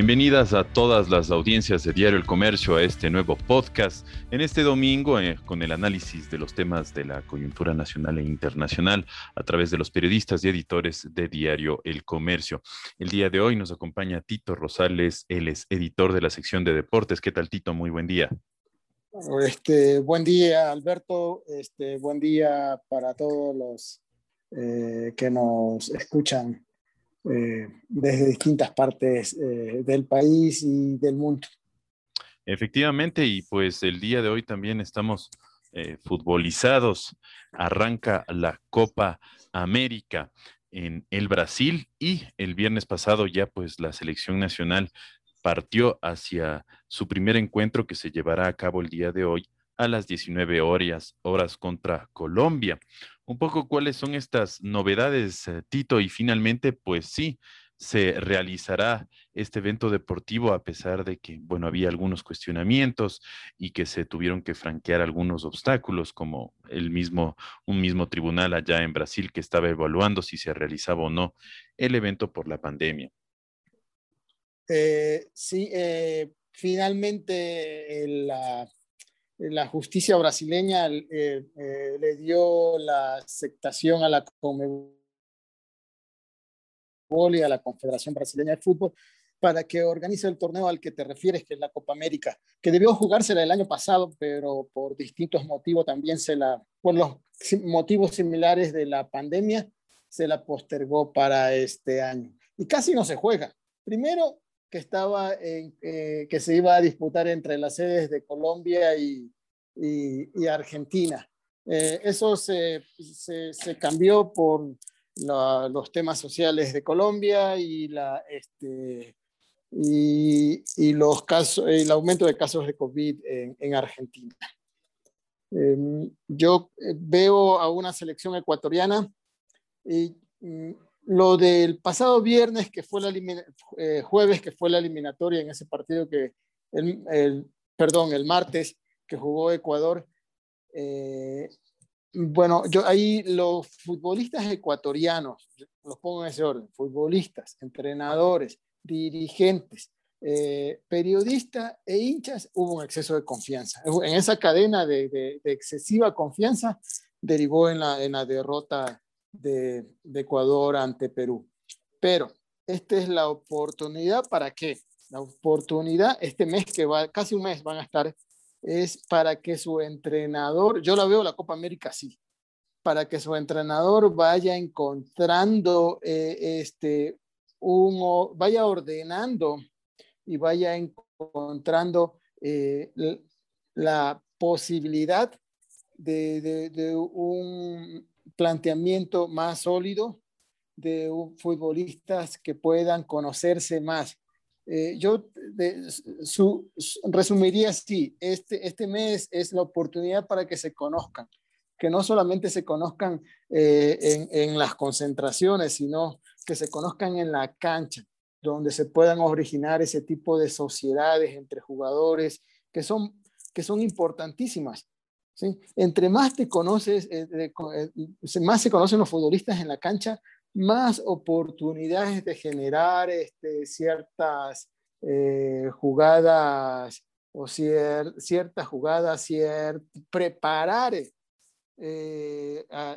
Bienvenidas a todas las audiencias de Diario El Comercio a este nuevo podcast. En este domingo, eh, con el análisis de los temas de la coyuntura nacional e internacional a través de los periodistas y editores de Diario El Comercio. El día de hoy nos acompaña Tito Rosales, él es editor de la sección de deportes. ¿Qué tal, Tito? Muy buen día. Este, buen día, Alberto. Este, buen día para todos los eh, que nos escuchan eh, desde distintas partes eh, del país y del mundo. Efectivamente, y pues el día de hoy también estamos eh, futbolizados. Arranca la Copa América en el Brasil y el viernes pasado ya pues la selección nacional partió hacia su primer encuentro que se llevará a cabo el día de hoy a las 19 horas, horas contra Colombia un poco cuáles son estas novedades, eh, Tito, y finalmente, pues sí, se realizará este evento deportivo a pesar de que, bueno, había algunos cuestionamientos y que se tuvieron que franquear algunos obstáculos, como el mismo, un mismo tribunal allá en Brasil que estaba evaluando si se realizaba o no el evento por la pandemia. Eh, sí, eh, finalmente la la justicia brasileña eh, eh, le dio la aceptación a la Conmebol y a la Confederación Brasileña de Fútbol para que organice el torneo al que te refieres, que es la Copa América, que debió jugársela el año pasado, pero por distintos motivos también se la, por los motivos similares de la pandemia, se la postergó para este año. Y casi no se juega. Primero, que estaba en, eh, que se iba a disputar entre las sedes de Colombia y, y, Argentina. Eh, eso se, se, cambió por los temas sociales de Colombia y, la, este, y, y, los casos, el aumento de casos de COVID en, en Argentina. Em, yo eh, veo a una selección ecuatoriana y mm, lo del pasado viernes, que fue la eh, jueves, que fue la eliminatoria en ese partido que, el, perdón, el martes que jugó Ecuador. Eh, bueno, yo ahí los futbolistas ecuatorianos, los pongo en ese orden, futbolistas, entrenadores, dirigentes, eh, periodistas e hinchas, hubo un exceso de confianza. En esa cadena de, de, excesiva confianza derivó en la, en la derrota de, Ecuador ante Perú. Pero esta es la oportunidad para qué? La oportunidad, este mes que va, casi un mes van a estar, es para que su entrenador, yo la veo la Copa América así, para que su entrenador vaya encontrando eh, este, un, vaya ordenando y vaya encontrando eh, la posibilidad de, un planteamiento más sólido de futbolistas que puedan conocerse más. Eh, yo su, resumiría así, este, este mes es la oportunidad para que se conozcan, que no solamente se conozcan eh, en, en, las concentraciones, sino que se conozcan en la cancha, donde se puedan originar ese tipo de sociedades entre jugadores que son, que son importantísimas. Entre más te conoces, eh, eh, más se conocen los futbolistas en la cancha, más oportunidades de generar este, ciertas eh, jugadas o ciertas jugadas, preparar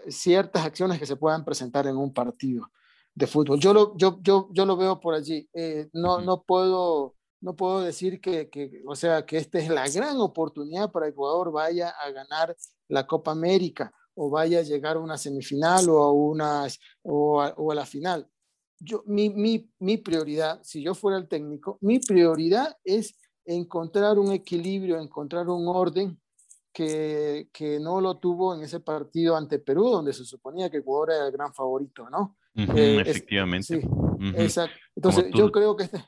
ciertas acciones que se puedan presentar en un partido de fútbol. Yo lo, yo, yo, yo lo veo por allí. no, no puedo no puedo decir que, o sea, que esta es la gran oportunidad para Ecuador vaya a ganar la Copa América o vaya a llegar a una semifinal o a, unas, o a, la final. Yo, mi, mi, mi prioridad, si yo fuera el técnico, mi prioridad es encontrar un equilibrio, encontrar un orden que, que, no lo tuvo en ese partido ante Perú, donde se suponía que Ecuador era el gran favorito, ¿no? Eh, efectivamente. sí, exacto. Entonces, yo creo que este,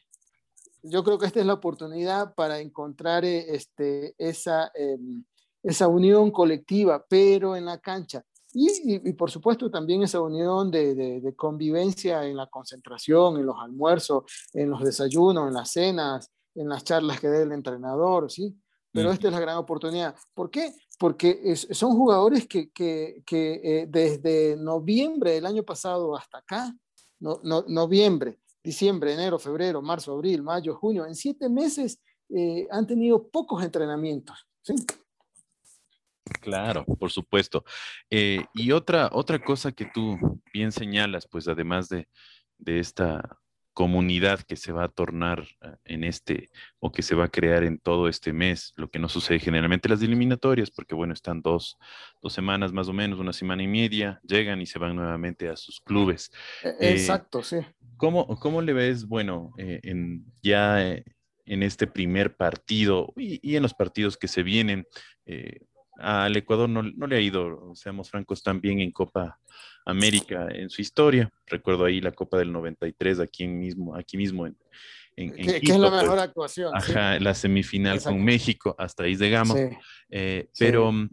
yo creo que esta es la oportunidad para encontrar eh, este, esa, em, esa unión colectiva, pero en la cancha. Y, y, por supuesto también esa unión de, de, convivencia en la concentración, en los almuerzos, en los desayunos, en las cenas, en las charlas que dé el entrenador, ¿sí? Pero esta es la gran oportunidad. ¿Por qué? Porque son jugadores que, que, que eh, desde noviembre del año pasado hasta acá, no, no, noviembre, diciembre, enero, febrero, marzo, abril, mayo, junio, en siete meses eh, han tenido pocos entrenamientos. Claro, por supuesto. Eh, y otra, otra cosa que tú bien señalas, pues además de, de esta comunidad que se va a tornar eh, en este o que se va a crear en todo este mes, lo que no sucede generalmente las eliminatorias, porque bueno, están dos, dos semanas más o menos, una semana y media, llegan y se van nuevamente a sus clubes. E, eh, exacto, sí. ¿Cómo, ¿Cómo le ves, bueno, eh, en, ya en este primer partido y, en los partidos que se vienen? al Ecuador no, no, le ha ido, seamos francos, tan bien en Copa América en su historia. Recuerdo ahí la Copa del 93, aquí mismo, aquí mismo en, en, que, es la mejor actuación. Ajá, la semifinal con México, hasta ahí llegamos. Eh, pero, mm,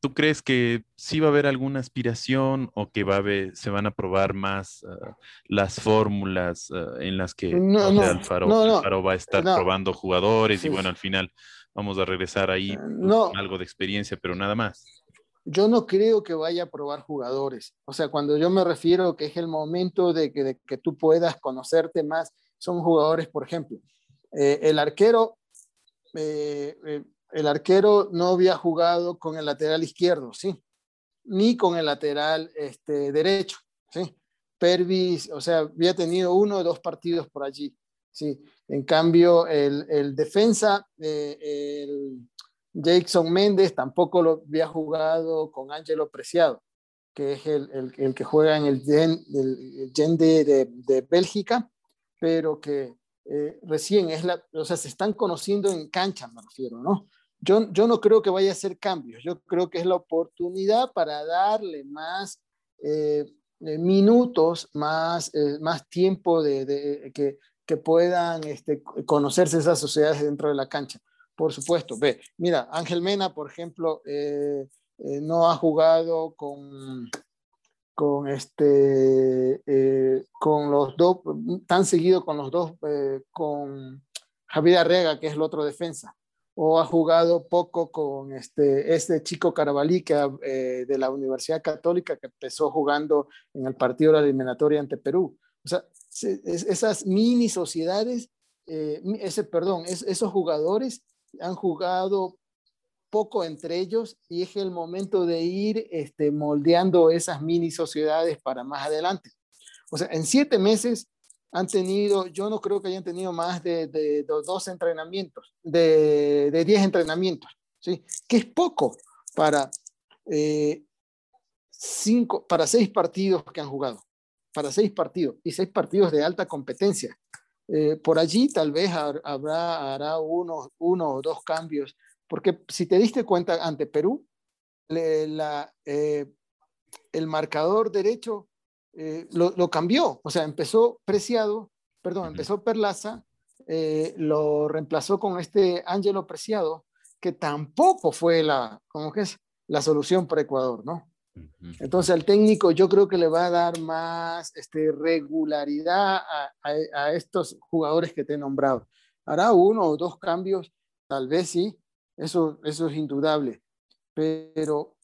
¿tú crees que sí va a haber alguna aspiración o que va a haber, se van a probar más ah, las fórmulas ah, en las que Alfaro, va a estar probando jugadores y bueno, al final vamos a regresar ahí con algo de experiencia, pero nada más? yo no creo que vaya a probar jugadores. O sea, cuando yo me refiero que es el momento de que, tú puedas conocerte más, son jugadores, por ejemplo, eh, el arquero, eh, eh, el arquero no había jugado con el lateral izquierdo, ¿sí? Ni con el lateral este, derecho, ¿sí? Pervis, o sea, había tenido uno o dos partidos por allí, ¿sí? En cambio, el, el defensa, el, Jackson Méndez tampoco lo había jugado con Angelo Preciado, que es el, el, que juega en el Gen, de, de, Bélgica, pero que eh, recién es la, o sea, se están conociendo en cancha, me refiero, ¿no? Yo, yo no creo que vaya a hacer cambios, yo creo que es la oportunidad para darle más eh, eh, minutos, más, más tiempo de, que, que, puedan este, conocerse esas sociedades dentro de la cancha. Por supuesto, ve, mira, Ángel Mena, por ejemplo, eh, eh, no ha jugado con, con, este, eh, con los dos, tan seguido con los dos, con Javier Arrega, que es el otro defensa, o ha jugado poco con este, este chico Carabalí que, de la Universidad Católica que empezó jugando en el partido de la eliminatoria ante Perú. O sea, esas mini sociedades, ese, perdón, esos jugadores han jugado poco entre ellos y es el momento de ir este, moldeando esas mini sociedades para más adelante. O sea, en siete meses han tenido, yo no creo que hayan tenido más de, de, dos entrenamientos, de, de, diez entrenamientos, ¿sí? Que es poco para, eh, cinco, para seis partidos que han jugado, para seis partidos y seis partidos de alta competencia. Eh, por allí tal vez habrá hará uno, uno o dos cambios, porque si te diste cuenta ante Perú, la, eh, el marcador derecho eh, lo, cambió, o sea, empezó Preciado, perdón, empezó Perlaza, lo reemplazó con este Ángelo Preciado, que tampoco fue la, que es, la solución para Ecuador, ¿no? Entonces al técnico yo creo que le va a dar más este, regularidad a, estos jugadores que te he nombrado. Hará uno o dos cambios, tal vez sí, eso, eso es indudable, pero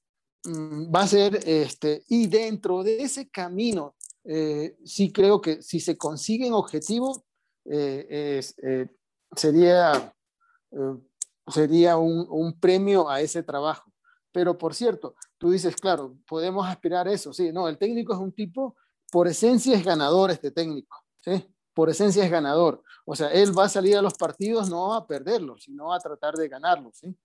va a ser, este, y dentro de ese camino, eh, sí creo que si se consiguen objetivos, eh, eh, sería, sería un, un premio a ese trabajo. Pero por cierto, tú dices, claro, podemos aspirar a eso. Sí, no, el técnico es un tipo, por esencia es ganador este técnico, ¿sí? Por esencia es ganador. O sea, él va a salir a los partidos no a perderlos, sino a tratar de ganarlos, ¿sí?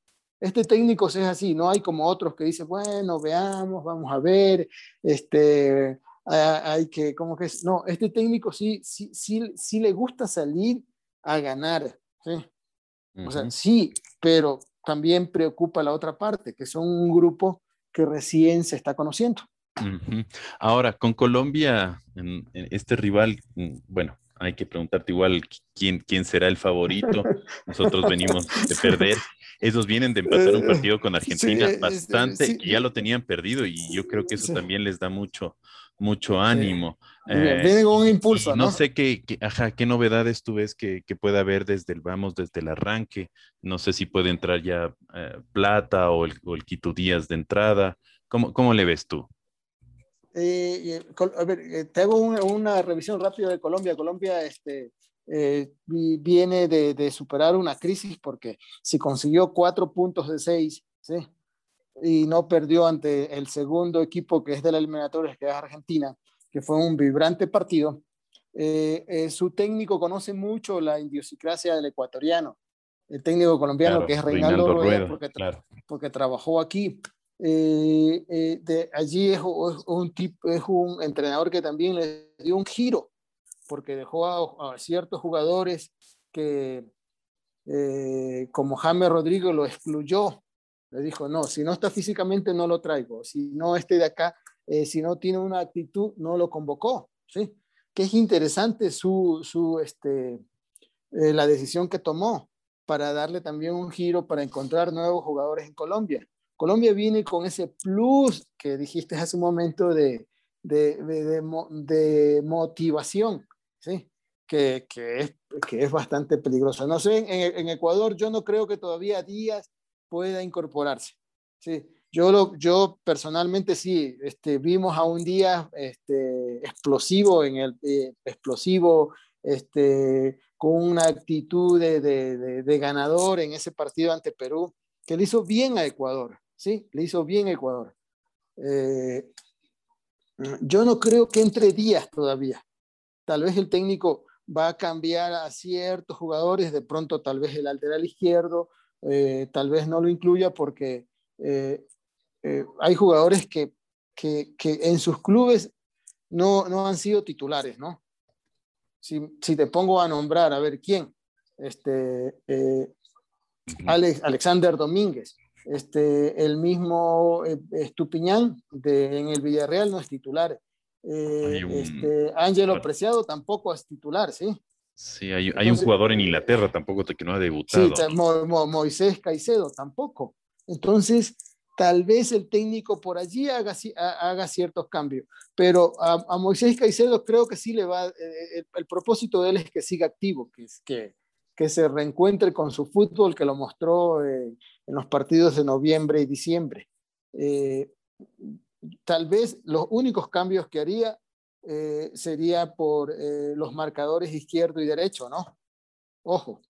Este técnico es así, no hay como otros que dicen, bueno, veamos, vamos a ver, este, hay que, como que es, no, este técnico sí, sí, sí, sí le gusta salir a ganar, ¿sí? O sea, sí, pero también preocupa la otra parte, que son un grupo que recién se está conociendo. Ahora, con Colombia, este rival, mm, bueno, hay que preguntarte igual quién, quién será el favorito. Nosotros venimos de perder. Esos vienen de empatar un partido con Argentina bastante, que ya lo tenían perdido y yo creo que eso también les da mucho, mucho ánimo. Eh, con un impulso, ¿no? No sé qué, ajá, qué novedades tú ves que, que puede haber desde el, vamos, desde el arranque. No sé si puede entrar ya eh, Plata o el, o el Quito Díaz de entrada. ¿Cómo, ¿Cómo le ves tú? eh, a ver, te hago una, revisión rápida de Colombia. Colombia este, viene de, de, superar una crisis porque si consiguió cuatro puntos de seis, ¿sí? y no perdió ante el segundo equipo que es de la eliminatoria, que es Argentina, que fue un vibrante partido. Eh, eh, su técnico conoce mucho la idiosincrasia del ecuatoriano, el técnico colombiano que es Reinaldo, Rueda, porque, porque, trabajó aquí. Eh, de allí es, un tipo, es un entrenador que también le dio un giro, porque dejó a, ciertos jugadores que, como James Rodríguez, lo excluyó le dijo, no, si no está físicamente no lo traigo, si no esté de acá, eh, si no tiene una actitud, no lo convocó, ¿sí? Que es interesante su, su este, eh, la decisión que tomó para darle también un giro para encontrar nuevos jugadores en Colombia. Colombia viene con ese plus que dijiste hace un momento de, de, de motivación, ¿sí? Que, que, es, que es bastante peligroso. No sé, en, Ecuador yo no creo que todavía Díaz pueda incorporarse. Sí, yo, lo, yo personalmente sí, este, vimos a un día este, explosivo, en el, eh, explosivo este, con una actitud de, de, de, ganador en ese partido ante Perú, que le hizo bien a Ecuador, ¿sí? Le hizo bien a Ecuador. Eh, yo no creo que entre días todavía. Tal vez el técnico va a cambiar a ciertos jugadores, de pronto tal vez el lateral izquierdo eh, tal vez no lo incluya porque eh, eh, hay jugadores que, que, que, en sus clubes no, no han sido titulares, ¿no? Si, si, te pongo a nombrar, a ver quién, este, Alex, Alexander Domínguez, este, el mismo Estupiñán de, en el Villarreal no es titular. Este, Ángelo Preciado tampoco es titular, ¿sí? Sí, hay, hay un jugador en Inglaterra tampoco que no ha debutado. Sí, Moisés Caicedo tampoco. Entonces, tal vez el técnico por allí haga, haga ciertos cambios, pero a, Moisés Caicedo creo que sí le va, eh, eh, el, propósito de él es que siga activo, que, que, que se reencuentre con su fútbol que lo mostró eh, en los partidos de noviembre y diciembre. Tal vez los únicos cambios que haría eh, sería por eh, los marcadores izquierdo y derecho, ¿no? Ojo,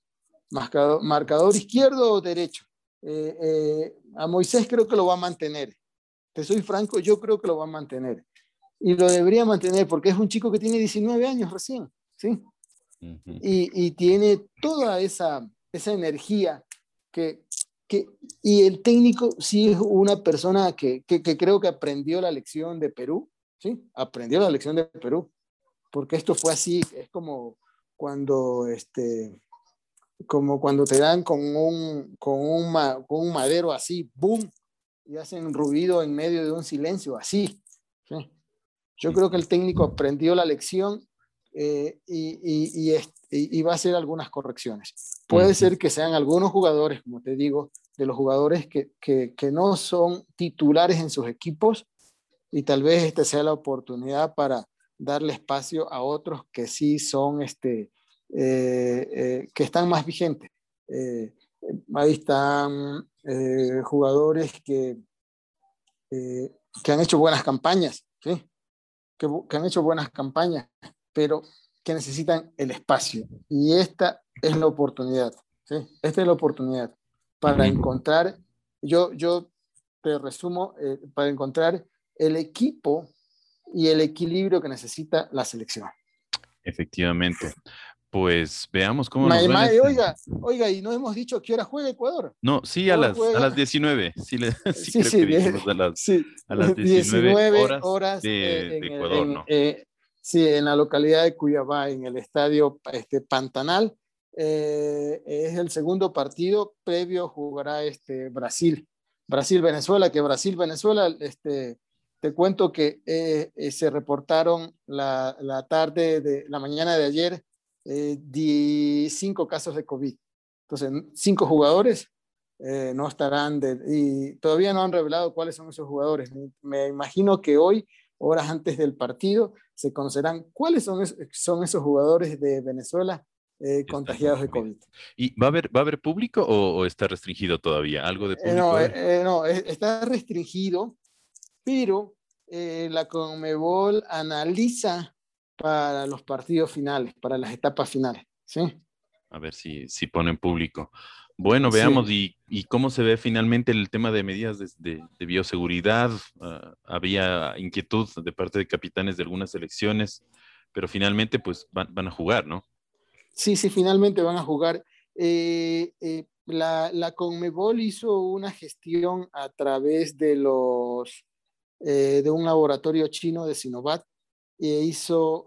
marcador, marcador izquierdo o derecho. Eh, a Moisés creo que lo va a mantener. Te soy franco, yo creo que lo va a mantener. Y lo debería mantener porque es un chico que tiene 19 años recién, ¿sí? y, y, tiene toda esa, esa energía que, y el técnico sí es una persona que, que, que creo que aprendió la lección de Perú ¿sí? Aprendió la lección de Perú, porque esto fue así, es como cuando, este, como cuando te dan con un, con un, con un madero así, boom, y hacen ruido en medio de un silencio, así. Yo creo que el técnico aprendió la lección eh, y, y, y, va a hacer algunas correcciones. Puede ser que sean algunos jugadores, como te digo, de los jugadores que, que, que no son titulares en sus equipos, y tal vez esta sea la oportunidad para darle espacio a otros que sí son, este, eh, eh, que están más vigentes. Eh, ahí están jugadores que, que han hecho buenas campañas, ¿sí? que, que han hecho buenas campañas, pero que necesitan el espacio. Y esta es la oportunidad, ¿sí? Esta es la oportunidad para encontrar, yo, yo te resumo, para encontrar el equipo y el equilibrio que necesita la selección. Efectivamente. Pues veamos cómo nos este Oiga, oiga, y no hemos dicho qué hora juega Ecuador. No, sí, a las, a las 19. Sí, sí, sí, a, las, a las 19, horas, de, Ecuador, ¿no? Eh, sí, en la localidad de Cuyabá, en el estadio este, Pantanal. Eh, es el segundo partido previo jugará este Brasil. Brasil-Venezuela, que Brasil-Venezuela este, te cuento que eh, eh, se reportaron la, tarde de la mañana de ayer eh, cinco casos de COVID. Entonces, cinco jugadores no estarán y todavía no han revelado cuáles son esos jugadores. Me imagino que hoy, horas antes del partido, se conocerán cuáles son, son esos jugadores de Venezuela eh, contagiados de COVID. ¿Y va a haber, va a haber público o, está restringido todavía? ¿Algo de público? no, no está restringido pero eh, la Conmebol analiza para los partidos finales, para las etapas finales. ¿sí? A ver si, si ponen público. Bueno, veamos y, cómo se ve finalmente el tema de medidas de, bioseguridad. Ah, había inquietud de parte de capitanes de algunas selecciones, pero finalmente pues van, a jugar, ¿no? Sí, sí, finalmente van a jugar. Eh, eh, la, la, Conmebol hizo una gestión a través de los eh, de un laboratorio chino de Sinovac e hizo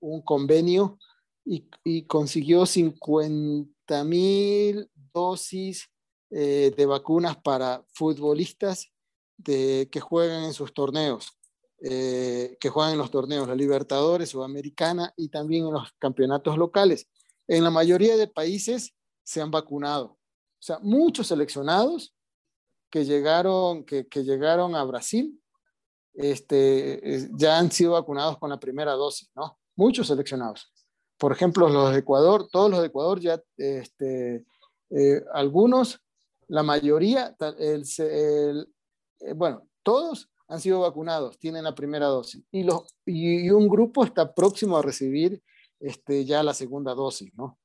un convenio y, consiguió 50 mil dosis de vacunas para futbolistas que juegan en sus torneos, eh, que juegan en los torneos, la Libertadores, Sudamericana y también en los campeonatos locales. En la mayoría de países se han vacunado. O sea, muchos seleccionados que llegaron, que, llegaron a Brasil este, ya han sido vacunados con la primera dosis, ¿no? Muchos seleccionados. Por ejemplo, los de Ecuador, todos los de Ecuador ya, este, eh, algunos, la mayoría, eh, bueno, todos han sido vacunados, tienen la primera dosis. Y, los, y, un grupo está próximo a recibir este, ya la segunda dosis, ¿no?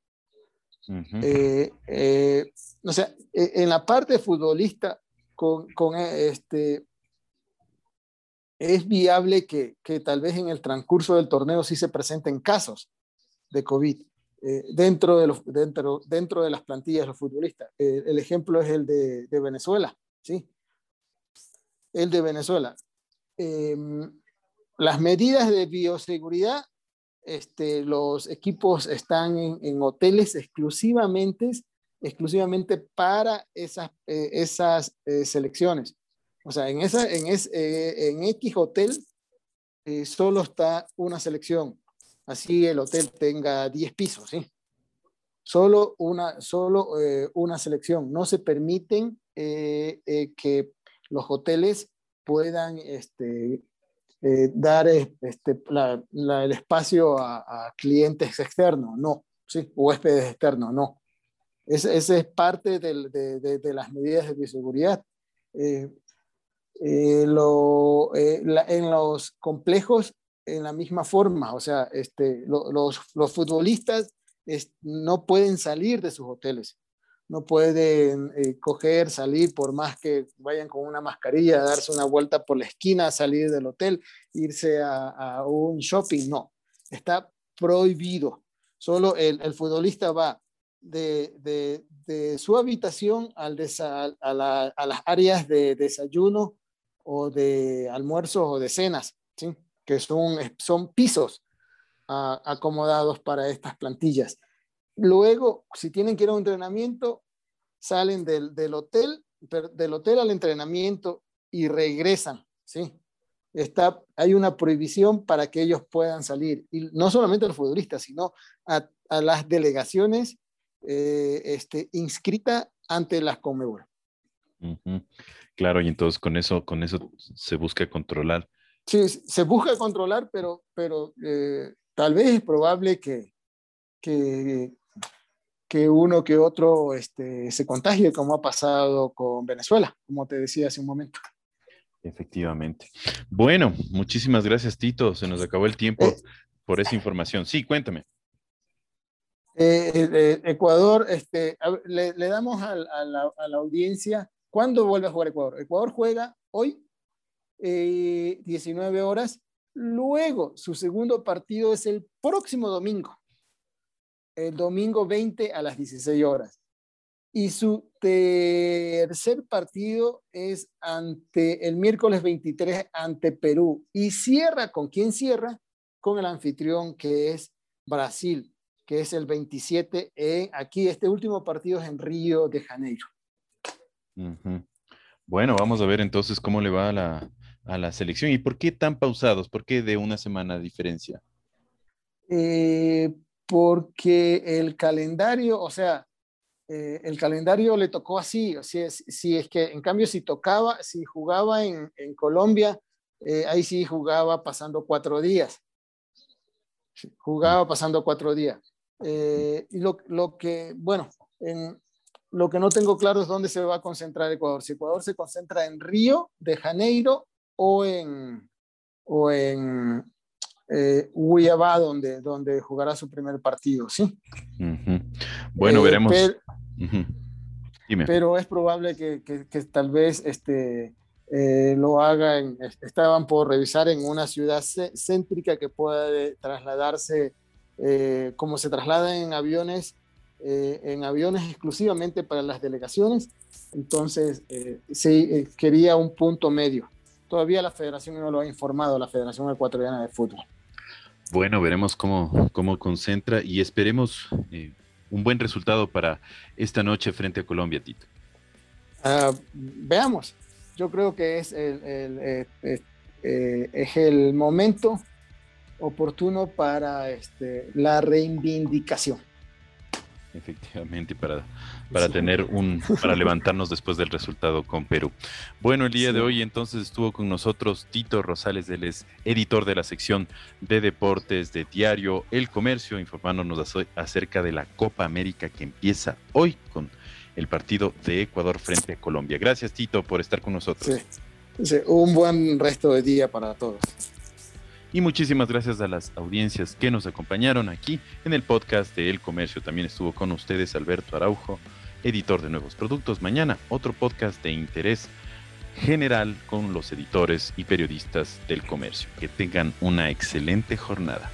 Eh, o sea, en la parte futbolista, con, con este, es viable que, que, tal vez en el transcurso del torneo sí se presenten casos de COVID eh, dentro, de los, dentro, dentro de las plantillas de los futbolistas. Eh, el ejemplo es el de, de, Venezuela, ¿sí? El de Venezuela. Em, las medidas de bioseguridad, este, los equipos están en, en hoteles exclusivamente, exclusivamente para esas, eh, esas selecciones o sea, en, esa, en, eh, en X hotel eh, solo está una selección. Así el hotel tenga 10 pisos, ¿sí? Solo una, solo, eh, una selección. No se permiten que los hoteles puedan este, dar este, el espacio a, clientes externos, no, ¿sí? huéspedes externos, no. Esa es parte de, las medidas de bioseguridad. Eh, eh, en los complejos en la misma forma, o sea, este, los, futbolistas no pueden salir de sus hoteles, no pueden eh, coger, salir por más que vayan con una mascarilla, darse una vuelta por la esquina, salir del hotel, irse a, un shopping, no, está prohibido. Solo el, futbolista va de, su habitación al a, a las áreas de desayuno o de almuerzos o de cenas, ¿sí? que son, son pisos ah, acomodados para estas plantillas. Luego, si tienen que ir a un entrenamiento, salen del, del hotel, del hotel al entrenamiento y regresan, ¿sí? Está, hay una prohibición para que ellos puedan salir, y no solamente los futbolistas, sino a, a las delegaciones eh, este, inscritas ante las Conmebol. Claro, y entonces con eso, con eso se busca controlar. Sí, se busca controlar, pero, pero eh, tal vez es probable que, que, que, uno que otro este, se contagie, como ha pasado con Venezuela, como te decía hace un momento. Efectivamente. Bueno, muchísimas gracias, Tito. Se nos acabó el tiempo eh, por esa información. Sí, cuéntame. Eh, Ecuador, este, le, le damos a, a, la, a, la, audiencia ¿Cuándo vuelve a jugar Ecuador? Ecuador juega hoy, 19 eh, horas. Luego, su segundo partido es el próximo domingo, el domingo 20 a las 16 horas. Y su tercer partido es ante el miércoles 23 ante Perú. Y cierra, ¿con quién cierra? Con el anfitrión que es Brasil, que es el 27. aquí este último partido es en Río de Janeiro. Bueno, vamos a ver entonces cómo le va a la, a la, selección. ¿Y por qué tan pausados? ¿Por qué de una semana de diferencia? Eh, porque el calendario, o sea, eh, el calendario le tocó así. O sea, si, es que, en cambio, si tocaba, si jugaba en, en Colombia, eh, ahí sí jugaba pasando cuatro días. Jugaba pasando cuatro días. y lo, lo, que, bueno, en, lo que no tengo claro es dónde se va a concentrar Ecuador. Si Ecuador se concentra en Río de Janeiro o en, o en eh, donde, donde jugará su primer partido, ¿sí? Bueno, eh, veremos. Pero, es probable que, que, tal vez este, eh, lo hagan, estaban por revisar en una ciudad céntrica que pueda trasladarse eh, como se trasladan en aviones, en aviones exclusivamente para las delegaciones. Entonces, sí, quería un punto medio. Todavía la federación no lo ha informado, la Federación Ecuatoriana de Fútbol. Bueno, veremos cómo, cómo concentra y esperemos eh, un buen resultado para esta noche frente a Colombia, Tito. Ah, veamos, yo creo que es el, eh, eh, es el momento oportuno para este, la reivindicación. Efectivamente, para, para tener un, para levantarnos después del resultado con Perú. Bueno, el día de hoy entonces estuvo con nosotros Tito Rosales, él es editor de la sección de deportes de Diario El Comercio, informándonos acerca de la Copa América que empieza hoy con el partido de Ecuador frente a Colombia. Gracias, Tito, por estar con nosotros. un buen resto de día para todos. Y muchísimas gracias a las audiencias que nos acompañaron aquí en el podcast de El Comercio. También estuvo con ustedes Alberto Araujo, editor de nuevos productos. Mañana otro podcast de interés general con los editores y periodistas del comercio. Que tengan una excelente jornada.